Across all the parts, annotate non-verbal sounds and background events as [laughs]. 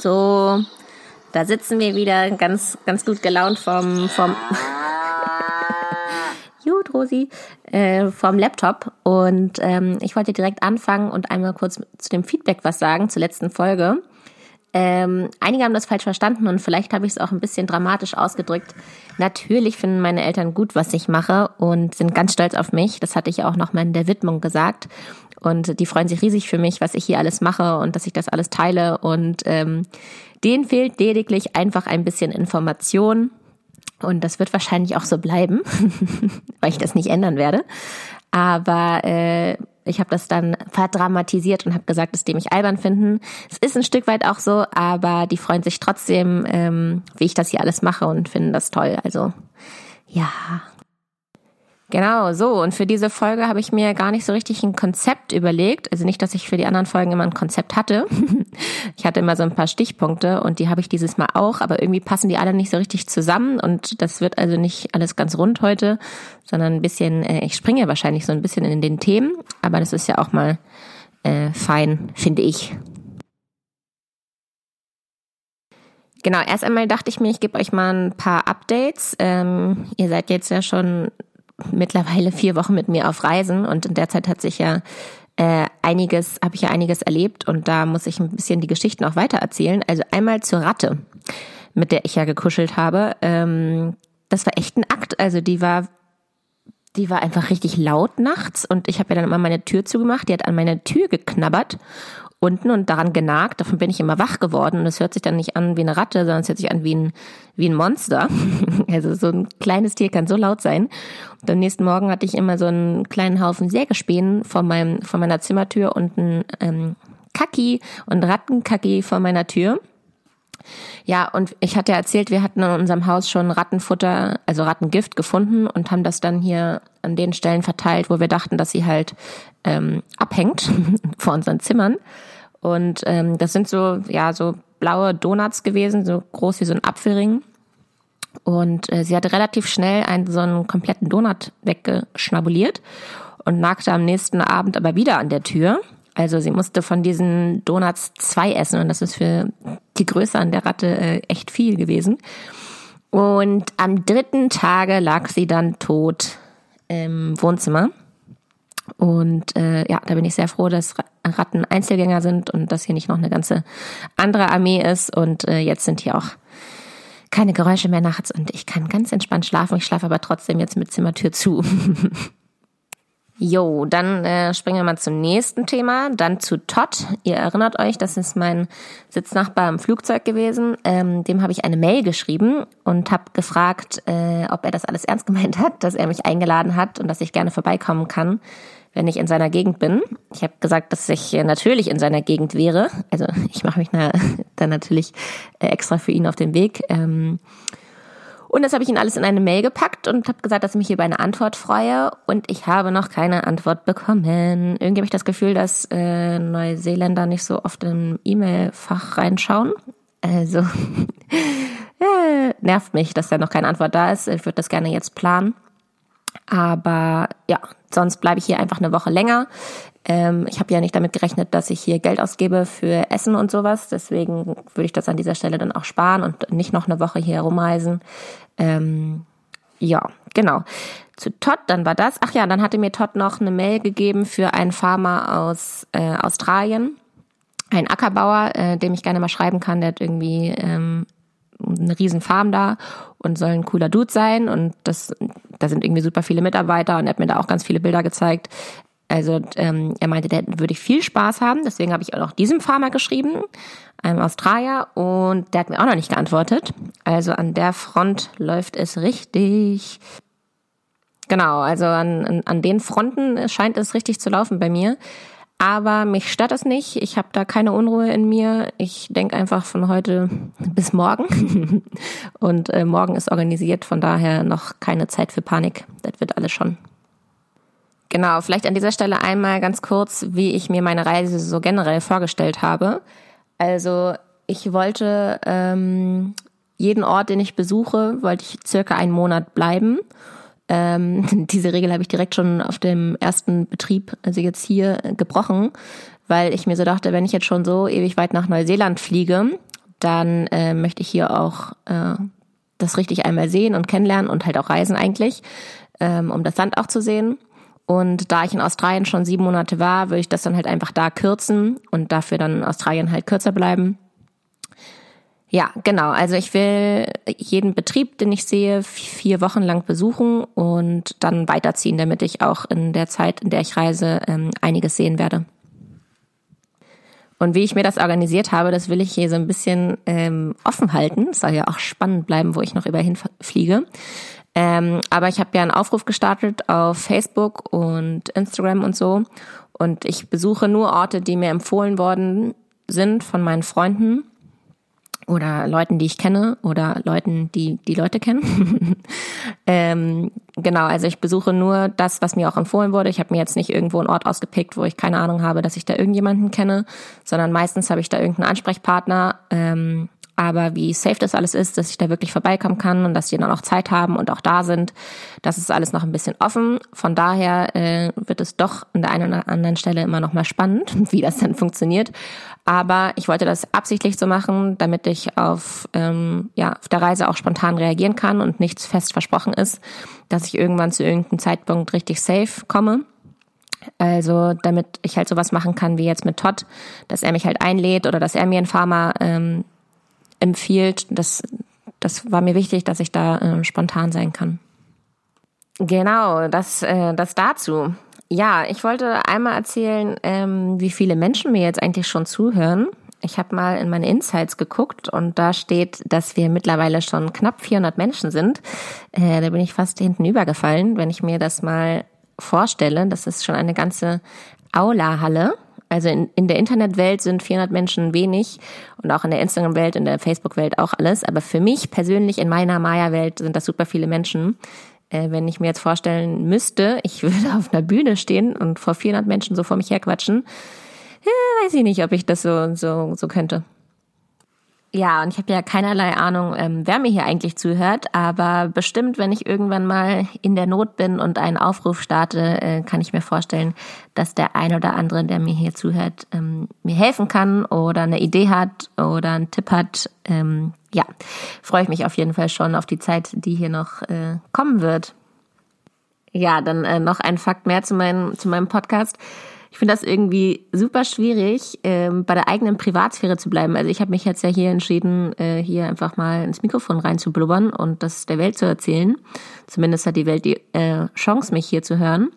So, da sitzen wir wieder ganz, ganz gut gelaunt vom, vom, [laughs] Gut, Rosi, äh, vom Laptop. Und ähm, ich wollte direkt anfangen und einmal kurz zu dem Feedback was sagen zur letzten Folge. Ähm, einige haben das falsch verstanden und vielleicht habe ich es auch ein bisschen dramatisch ausgedrückt. Natürlich finden meine Eltern gut, was ich mache und sind ganz stolz auf mich. Das hatte ich auch noch mal in der Widmung gesagt. Und die freuen sich riesig für mich, was ich hier alles mache und dass ich das alles teile. Und ähm, denen fehlt lediglich einfach ein bisschen Information. Und das wird wahrscheinlich auch so bleiben, [laughs] weil ich das nicht ändern werde. Aber äh, ich habe das dann verdramatisiert und habe gesagt, dass die mich albern finden. Es ist ein Stück weit auch so, aber die freuen sich trotzdem, ähm, wie ich das hier alles mache und finden das toll. Also ja, Genau, so. Und für diese Folge habe ich mir gar nicht so richtig ein Konzept überlegt. Also nicht, dass ich für die anderen Folgen immer ein Konzept hatte. [laughs] ich hatte immer so ein paar Stichpunkte und die habe ich dieses Mal auch, aber irgendwie passen die alle nicht so richtig zusammen und das wird also nicht alles ganz rund heute, sondern ein bisschen, äh, ich springe wahrscheinlich so ein bisschen in den Themen, aber das ist ja auch mal äh, fein, finde ich. Genau, erst einmal dachte ich mir, ich gebe euch mal ein paar Updates. Ähm, ihr seid jetzt ja schon mittlerweile vier Wochen mit mir auf Reisen und in der Zeit hat sich ja äh, einiges, habe ich ja einiges erlebt und da muss ich ein bisschen die Geschichten auch weiter erzählen. Also einmal zur Ratte, mit der ich ja gekuschelt habe. Ähm, das war echt ein Akt. Also die war die war einfach richtig laut nachts und ich habe ja dann immer meine Tür zugemacht. Die hat an meine Tür geknabbert unten und daran genagt. Davon bin ich immer wach geworden. Und es hört sich dann nicht an wie eine Ratte, sondern es hört sich an wie ein, wie ein Monster. [laughs] Also so ein kleines Tier kann so laut sein. Und am nächsten Morgen hatte ich immer so einen kleinen Haufen Sägespänen vor, meinem, vor meiner Zimmertür und ein ähm, Kaki und Rattenkaki vor meiner Tür. Ja, und ich hatte erzählt, wir hatten in unserem Haus schon Rattenfutter, also Rattengift gefunden und haben das dann hier an den Stellen verteilt, wo wir dachten, dass sie halt ähm, abhängt [laughs] vor unseren Zimmern. Und ähm, das sind so, ja, so blaue Donuts gewesen, so groß wie so ein Apfelring. Und äh, sie hatte relativ schnell einen so einen kompletten Donut weggeschnabuliert und nagte am nächsten Abend aber wieder an der Tür. Also sie musste von diesen Donuts zwei essen und das ist für die Größe an der Ratte äh, echt viel gewesen. Und am dritten Tage lag sie dann tot im Wohnzimmer. Und äh, ja, da bin ich sehr froh, dass Ratten Einzelgänger sind und dass hier nicht noch eine ganze andere Armee ist. Und äh, jetzt sind hier auch keine Geräusche mehr nachts und ich kann ganz entspannt schlafen. Ich schlafe aber trotzdem jetzt mit Zimmertür zu. [laughs] Jo, dann äh, springen wir mal zum nächsten Thema, dann zu Todd. Ihr erinnert euch, das ist mein Sitznachbar im Flugzeug gewesen. Ähm, dem habe ich eine Mail geschrieben und habe gefragt, äh, ob er das alles ernst gemeint hat, dass er mich eingeladen hat und dass ich gerne vorbeikommen kann, wenn ich in seiner Gegend bin. Ich habe gesagt, dass ich äh, natürlich in seiner Gegend wäre. Also [laughs] ich mache mich na, [laughs] dann natürlich äh, extra für ihn auf den Weg. Ähm, und das habe ich ihn alles in eine Mail gepackt und habe gesagt, dass ich mich über eine Antwort freue. Und ich habe noch keine Antwort bekommen. Irgendwie habe ich das Gefühl, dass äh, Neuseeländer nicht so oft im E-Mail-Fach reinschauen. Also [laughs] äh, nervt mich, dass da noch keine Antwort da ist. Ich würde das gerne jetzt planen. Aber ja, sonst bleibe ich hier einfach eine Woche länger. Ähm, ich habe ja nicht damit gerechnet, dass ich hier Geld ausgebe für Essen und sowas. Deswegen würde ich das an dieser Stelle dann auch sparen und nicht noch eine Woche hier herumreisen. Ähm, ja, genau. Zu Todd, dann war das. Ach ja, dann hatte mir Todd noch eine Mail gegeben für einen Farmer aus äh, Australien. Ein Ackerbauer, äh, dem ich gerne mal schreiben kann, der hat irgendwie ähm, eine riesen Farm da und soll ein cooler Dude sein und das, da sind irgendwie super viele Mitarbeiter und er hat mir da auch ganz viele Bilder gezeigt. Also ähm, er meinte, der würde ich viel Spaß haben. Deswegen habe ich auch noch diesem Farmer geschrieben, einem Australier, und der hat mir auch noch nicht geantwortet. Also an der Front läuft es richtig. Genau, also an, an, an den Fronten scheint es richtig zu laufen bei mir. Aber mich stört das nicht. Ich habe da keine Unruhe in mir. Ich denke einfach von heute bis morgen. [laughs] Und äh, morgen ist organisiert, von daher noch keine Zeit für Panik. Das wird alles schon. Genau, vielleicht an dieser Stelle einmal ganz kurz, wie ich mir meine Reise so generell vorgestellt habe. Also ich wollte ähm, jeden Ort, den ich besuche, wollte ich circa einen Monat bleiben ähm, [laughs] diese Regel habe ich direkt schon auf dem ersten Betrieb, also jetzt hier, gebrochen, weil ich mir so dachte, wenn ich jetzt schon so ewig weit nach Neuseeland fliege, dann äh, möchte ich hier auch äh, das richtig einmal sehen und kennenlernen und halt auch reisen eigentlich, ähm, um das Land auch zu sehen. Und da ich in Australien schon sieben Monate war, würde ich das dann halt einfach da kürzen und dafür dann in Australien halt kürzer bleiben. Ja, genau. Also ich will jeden Betrieb, den ich sehe, vier Wochen lang besuchen und dann weiterziehen, damit ich auch in der Zeit, in der ich reise, ähm, einiges sehen werde. Und wie ich mir das organisiert habe, das will ich hier so ein bisschen ähm, offen halten. Es soll ja auch spannend bleiben, wo ich noch überhin fliege. Ähm, aber ich habe ja einen Aufruf gestartet auf Facebook und Instagram und so. Und ich besuche nur Orte, die mir empfohlen worden sind von meinen Freunden oder Leuten, die ich kenne oder Leuten, die die Leute kennen. [laughs] ähm, genau, also ich besuche nur das, was mir auch empfohlen wurde. Ich habe mir jetzt nicht irgendwo einen Ort ausgepickt, wo ich keine Ahnung habe, dass ich da irgendjemanden kenne, sondern meistens habe ich da irgendeinen Ansprechpartner. Ähm, aber wie safe das alles ist, dass ich da wirklich vorbeikommen kann und dass die dann auch Zeit haben und auch da sind, das ist alles noch ein bisschen offen. Von daher äh, wird es doch an der einen oder anderen Stelle immer noch mal spannend, [laughs] wie das dann funktioniert. Aber ich wollte das absichtlich so machen, damit ich auf, ähm, ja, auf der Reise auch spontan reagieren kann und nichts fest versprochen ist, dass ich irgendwann zu irgendeinem Zeitpunkt richtig safe komme. Also damit ich halt sowas machen kann wie jetzt mit Todd, dass er mich halt einlädt oder dass er mir ein Pharma ähm, empfiehlt. Das, das war mir wichtig, dass ich da äh, spontan sein kann. Genau, das, äh, das dazu. Ja, ich wollte einmal erzählen, ähm, wie viele Menschen mir jetzt eigentlich schon zuhören. Ich habe mal in meine Insights geguckt und da steht, dass wir mittlerweile schon knapp 400 Menschen sind. Äh, da bin ich fast hinten übergefallen, wenn ich mir das mal vorstelle. Das ist schon eine ganze Aula-Halle. Also in, in der Internetwelt sind 400 Menschen wenig und auch in der Instagram-Welt, in der Facebook-Welt auch alles. Aber für mich persönlich in meiner Maya-Welt sind das super viele Menschen. Äh, wenn ich mir jetzt vorstellen müsste, ich [laughs] würde auf einer Bühne stehen und vor 400 Menschen so vor mich herquatschen, äh, weiß ich nicht, ob ich das so, so, so könnte. Ja, und ich habe ja keinerlei Ahnung, ähm, wer mir hier eigentlich zuhört, aber bestimmt, wenn ich irgendwann mal in der Not bin und einen Aufruf starte, äh, kann ich mir vorstellen, dass der ein oder andere, der mir hier zuhört, ähm, mir helfen kann oder eine Idee hat oder einen Tipp hat. Ähm, ja, freue ich mich auf jeden Fall schon auf die Zeit, die hier noch äh, kommen wird. Ja, dann äh, noch ein Fakt mehr zu, meinem zu meinem Podcast. Ich finde das irgendwie super schwierig, ähm, bei der eigenen Privatsphäre zu bleiben. Also ich habe mich jetzt ja hier entschieden, äh, hier einfach mal ins Mikrofon reinzublubbern und das der Welt zu erzählen. Zumindest hat die Welt die äh, Chance, mich hier zu hören.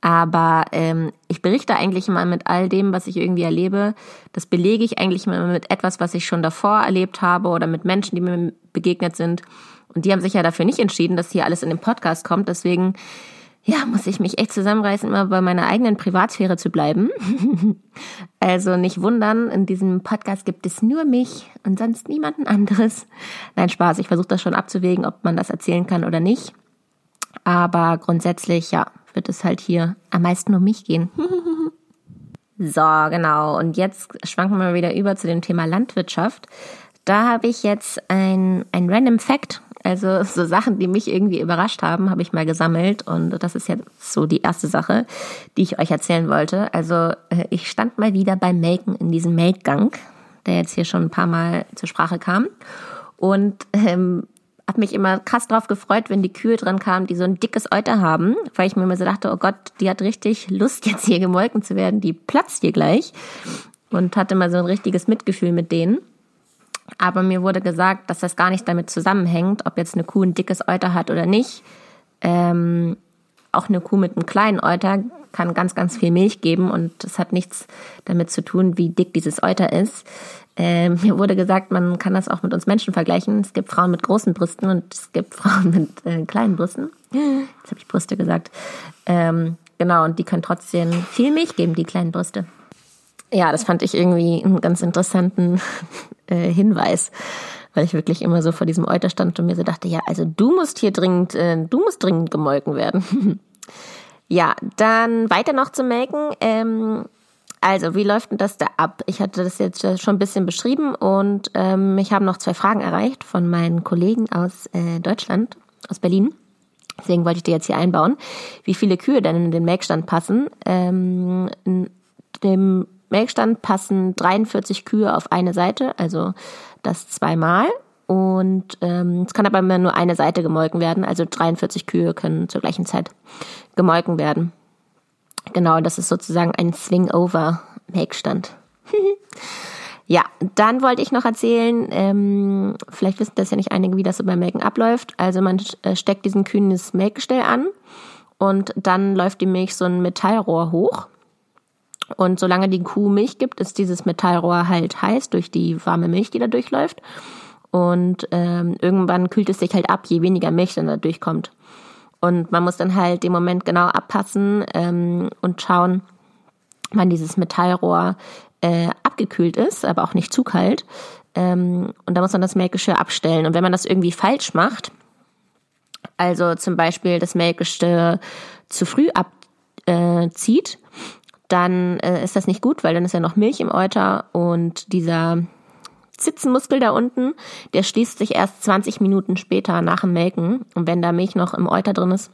Aber ähm, ich berichte eigentlich immer mit all dem, was ich irgendwie erlebe. Das belege ich eigentlich immer mit etwas, was ich schon davor erlebt habe oder mit Menschen, die mir begegnet sind. Und die haben sich ja dafür nicht entschieden, dass hier alles in den Podcast kommt. Deswegen ja, muss ich mich echt zusammenreißen, immer bei meiner eigenen Privatsphäre zu bleiben. [laughs] also nicht wundern, in diesem Podcast gibt es nur mich und sonst niemanden anderes. Nein, Spaß, ich versuche das schon abzuwägen, ob man das erzählen kann oder nicht. Aber grundsätzlich, ja, wird es halt hier am meisten um mich gehen. [laughs] so, genau. Und jetzt schwanken wir wieder über zu dem Thema Landwirtschaft. Da habe ich jetzt ein, ein Random Fact also so Sachen, die mich irgendwie überrascht haben, habe ich mal gesammelt und das ist jetzt so die erste Sache, die ich euch erzählen wollte. Also äh, ich stand mal wieder beim Melken in diesem Melkgang, der jetzt hier schon ein paar Mal zur Sprache kam und ähm, habe mich immer krass drauf gefreut, wenn die Kühe dran kamen, die so ein dickes Euter haben, weil ich mir immer so dachte, oh Gott, die hat richtig Lust [laughs] jetzt hier gemolken zu werden, die platzt hier gleich und hatte mal so ein richtiges Mitgefühl mit denen. Aber mir wurde gesagt, dass das gar nicht damit zusammenhängt, ob jetzt eine Kuh ein dickes Euter hat oder nicht. Ähm, auch eine Kuh mit einem kleinen Euter kann ganz, ganz viel Milch geben und das hat nichts damit zu tun, wie dick dieses Euter ist. Ähm, mir wurde gesagt, man kann das auch mit uns Menschen vergleichen. Es gibt Frauen mit großen Brüsten und es gibt Frauen [laughs] mit äh, kleinen Brüsten. Jetzt habe ich Brüste gesagt. Ähm, genau, und die können trotzdem viel Milch geben, die kleinen Brüste. Ja, das fand ich irgendwie einen ganz interessanten äh, Hinweis, weil ich wirklich immer so vor diesem Euter stand und mir so dachte, ja, also du musst hier dringend, äh, du musst dringend gemolken werden. [laughs] ja, dann weiter noch zu melken. Ähm, also, wie läuft denn das da ab? Ich hatte das jetzt schon ein bisschen beschrieben und ähm, mich haben noch zwei Fragen erreicht von meinen Kollegen aus äh, Deutschland, aus Berlin. Deswegen wollte ich die jetzt hier einbauen. Wie viele Kühe denn in den Melkstand passen? Ähm, in dem Melkstand passen 43 Kühe auf eine Seite, also das zweimal. Und ähm, es kann aber immer nur eine Seite gemolken werden, also 43 Kühe können zur gleichen Zeit gemolken werden. Genau, das ist sozusagen ein Swing-Over-Melkstand. [laughs] ja, dann wollte ich noch erzählen, ähm, vielleicht wissen das ja nicht einige, wie das so beim Melken abläuft. Also man äh, steckt diesen Kühen das Melkgestell an und dann läuft die Milch so ein Metallrohr hoch. Und solange die Kuh Milch gibt, ist dieses Metallrohr halt heiß durch die warme Milch, die da durchläuft. Und ähm, irgendwann kühlt es sich halt ab, je weniger Milch dann da durchkommt. Und man muss dann halt den Moment genau abpassen ähm, und schauen, wann dieses Metallrohr äh, abgekühlt ist, aber auch nicht zu kalt. Ähm, und da muss man das Melkgeschirr abstellen. Und wenn man das irgendwie falsch macht, also zum Beispiel das Melkgeschirr zu früh abzieht, äh, dann äh, ist das nicht gut, weil dann ist ja noch Milch im Euter und dieser Zitzenmuskel da unten, der schließt sich erst 20 Minuten später nach dem Melken. Und wenn da Milch noch im Euter drin ist,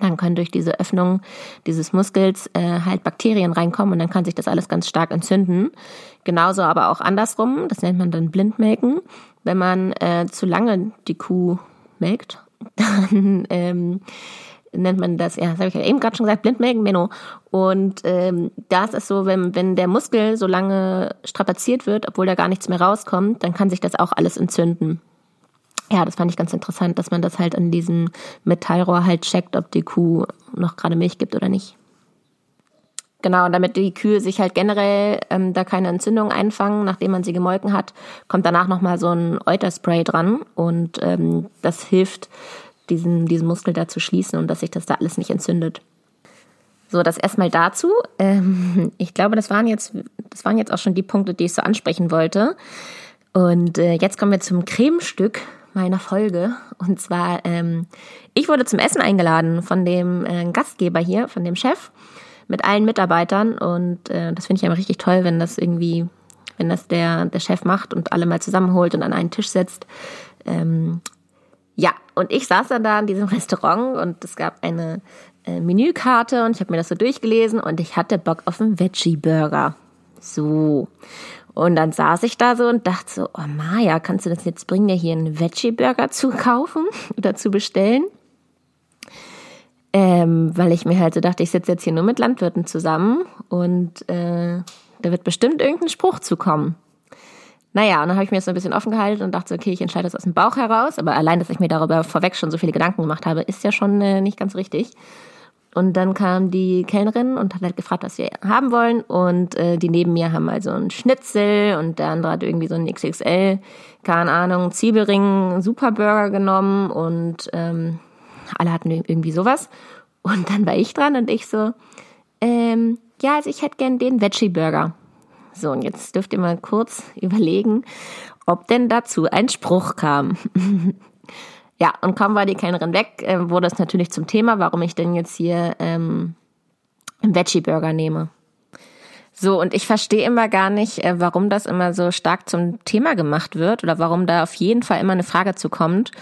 dann können durch diese Öffnung dieses Muskels äh, halt Bakterien reinkommen und dann kann sich das alles ganz stark entzünden. Genauso aber auch andersrum, das nennt man dann Blindmelken. Wenn man äh, zu lange die Kuh melkt, [laughs] dann ähm, nennt man das, ja, das habe ich ja eben gerade schon gesagt, Blindmelken, Menno. Und ähm, da ist so, wenn, wenn der Muskel so lange strapaziert wird, obwohl da gar nichts mehr rauskommt, dann kann sich das auch alles entzünden. Ja, das fand ich ganz interessant, dass man das halt an diesem Metallrohr halt checkt, ob die Kuh noch gerade Milch gibt oder nicht. Genau, und damit die Kühe sich halt generell ähm, da keine Entzündung einfangen, nachdem man sie gemolken hat, kommt danach nochmal so ein Euterspray dran und ähm, das hilft, diesen, diesen Muskel da zu schließen und dass sich das da alles nicht entzündet. So, das erstmal dazu. Ähm, [laughs] ich glaube, das waren jetzt, das waren jetzt auch schon die Punkte, die ich so ansprechen wollte. Und äh, jetzt kommen wir zum Cremestück meiner Folge. Und zwar, ähm, ich wurde zum Essen eingeladen von dem äh, Gastgeber hier, von dem Chef, mit allen Mitarbeitern. Und äh, das finde ich einfach richtig toll, wenn das irgendwie, wenn das der, der Chef macht und alle mal zusammenholt und an einen Tisch setzt. Ähm, ja, und ich saß dann da in diesem [laughs] Restaurant und es gab eine äh, Menükarte und ich habe mir das so durchgelesen und ich hatte Bock auf einen Veggie-Burger. So. Und dann saß ich da so und dachte so, oh Maja, kannst du das jetzt bringen, dir hier einen Veggie-Burger zu kaufen [laughs] oder zu bestellen? Ähm, weil ich mir halt so dachte, ich sitze jetzt hier nur mit Landwirten zusammen und äh, da wird bestimmt irgendein Spruch zu kommen. Naja, und dann habe ich mir das so ein bisschen offen gehalten und dachte, okay, ich entscheide das aus dem Bauch heraus. Aber allein, dass ich mir darüber vorweg schon so viele Gedanken gemacht habe, ist ja schon äh, nicht ganz richtig. Und dann kam die Kellnerin und hat halt gefragt, was wir haben wollen. Und äh, die neben mir haben also einen Schnitzel und der andere hat irgendwie so einen XXL, keine Ahnung, Zwiebelring, Superburger genommen und ähm, alle hatten irgendwie sowas. Und dann war ich dran und ich so, ähm, ja, also ich hätte gern den Veggie-Burger. So, und jetzt dürft ihr mal kurz [laughs] überlegen, ob denn dazu ein Spruch kam. [laughs] ja, und kaum war die Kellnerin weg, äh, wurde es natürlich zum Thema, warum ich denn jetzt hier ähm, einen Veggie-Burger nehme. So, und ich verstehe immer gar nicht, äh, warum das immer so stark zum Thema gemacht wird oder warum da auf jeden Fall immer eine Frage zu kommt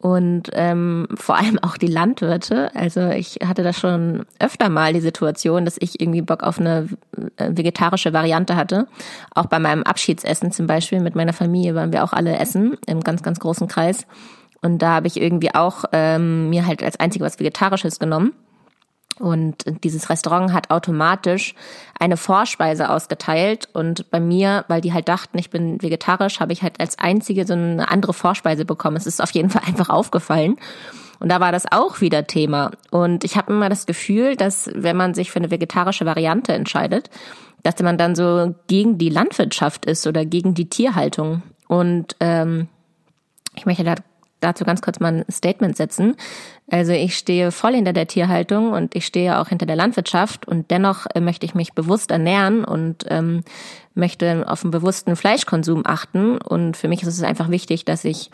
und ähm, vor allem auch die Landwirte. Also ich hatte da schon öfter mal die Situation, dass ich irgendwie Bock auf eine äh, vegetarische Variante hatte. Auch bei meinem Abschiedsessen zum Beispiel mit meiner Familie waren wir auch alle essen im ganz, ganz großen Kreis. Und da habe ich irgendwie auch ähm, mir halt als einzige was Vegetarisches genommen. Und dieses Restaurant hat automatisch eine Vorspeise ausgeteilt. Und bei mir, weil die halt dachten, ich bin vegetarisch, habe ich halt als einzige so eine andere Vorspeise bekommen. Es ist auf jeden Fall [laughs] einfach aufgefallen. Und da war das auch wieder Thema. Und ich habe immer das Gefühl, dass wenn man sich für eine vegetarische Variante entscheidet, dass man dann so gegen die Landwirtschaft ist oder gegen die Tierhaltung. Und ähm, ich möchte da dazu ganz kurz mal ein Statement setzen. Also ich stehe voll hinter der Tierhaltung und ich stehe auch hinter der Landwirtschaft und dennoch äh, möchte ich mich bewusst ernähren und ähm, möchte auf einen bewussten Fleischkonsum achten. Und für mich ist es einfach wichtig, dass ich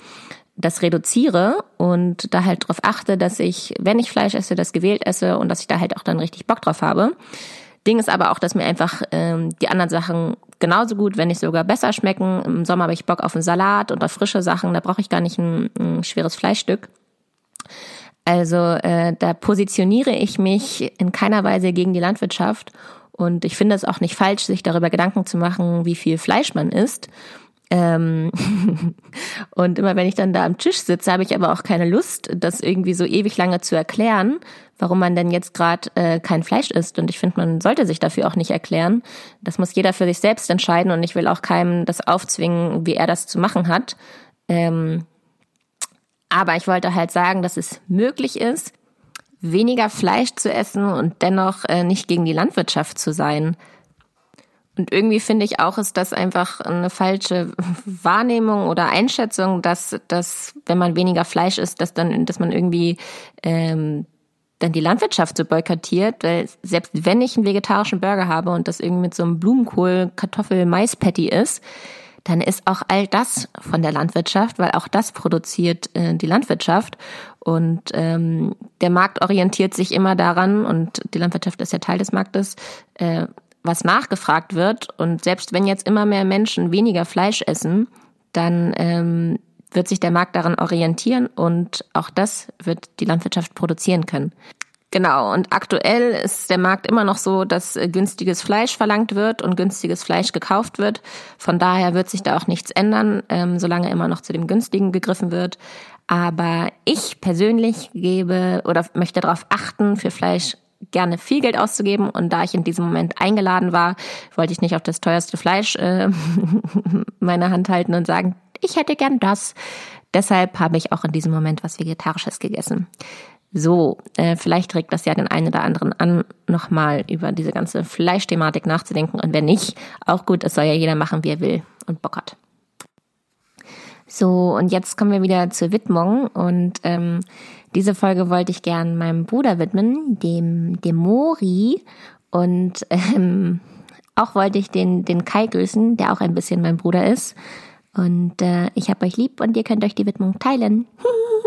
das reduziere und da halt darauf achte, dass ich, wenn ich Fleisch esse, das gewählt esse und dass ich da halt auch dann richtig Bock drauf habe. Ding ist aber auch, dass mir einfach ähm, die anderen Sachen genauso gut, wenn nicht sogar besser schmecken. Im Sommer habe ich Bock auf einen Salat und auf frische Sachen, da brauche ich gar nicht ein, ein schweres Fleischstück. Also äh, da positioniere ich mich in keiner Weise gegen die Landwirtschaft Und ich finde es auch nicht falsch, sich darüber Gedanken zu machen, wie viel Fleisch man isst. Ähm [laughs] und immer wenn ich dann da am Tisch sitze, habe ich aber auch keine Lust, das irgendwie so ewig lange zu erklären, warum man denn jetzt gerade äh, kein Fleisch isst. Und ich finde, man sollte sich dafür auch nicht erklären. Das muss jeder für sich selbst entscheiden und ich will auch keinem das aufzwingen, wie er das zu machen hat. Ähm aber ich wollte halt sagen, dass es möglich ist, weniger Fleisch zu essen und dennoch äh, nicht gegen die Landwirtschaft zu sein. Und irgendwie finde ich auch, ist das einfach eine falsche Wahrnehmung oder Einschätzung, dass, dass wenn man weniger Fleisch isst, dass dann, dass man irgendwie ähm, dann die Landwirtschaft so boykottiert, weil selbst wenn ich einen vegetarischen Burger habe und das irgendwie mit so einem Blumenkohl, Kartoffel, Mais-Patty ist, dann ist auch all das von der Landwirtschaft, weil auch das produziert äh, die Landwirtschaft. Und ähm, der Markt orientiert sich immer daran, und die Landwirtschaft ist ja Teil des Marktes, äh, was nachgefragt wird. Und selbst wenn jetzt immer mehr Menschen weniger Fleisch essen, dann ähm, wird sich der Markt daran orientieren und auch das wird die Landwirtschaft produzieren können. Genau, und aktuell ist der Markt immer noch so, dass äh, günstiges Fleisch verlangt wird und günstiges Fleisch gekauft wird. Von daher wird sich da auch nichts ändern, ähm, solange immer noch zu dem günstigen gegriffen wird. Aber ich persönlich gebe oder möchte darauf achten, für Fleisch gerne viel Geld auszugeben. Und da ich in diesem Moment eingeladen war, wollte ich nicht auf das teuerste Fleisch äh, [laughs] meine Hand halten und sagen, ich hätte gern das. Deshalb habe ich auch in diesem Moment was Vegetarisches gegessen. So, äh, vielleicht regt das ja den einen oder anderen an, nochmal über diese ganze Fleischthematik nachzudenken. Und wenn nicht, auch gut, es soll ja jeder machen, wie er will und Bock hat. So, und jetzt kommen wir wieder zur Widmung. Und ähm, diese Folge wollte ich gern meinem Bruder widmen, dem, dem Mori. Und ähm, auch wollte ich den, den Kai grüßen, der auch ein bisschen mein Bruder ist. Und äh, ich hab euch lieb und ihr könnt euch die Widmung teilen. [laughs]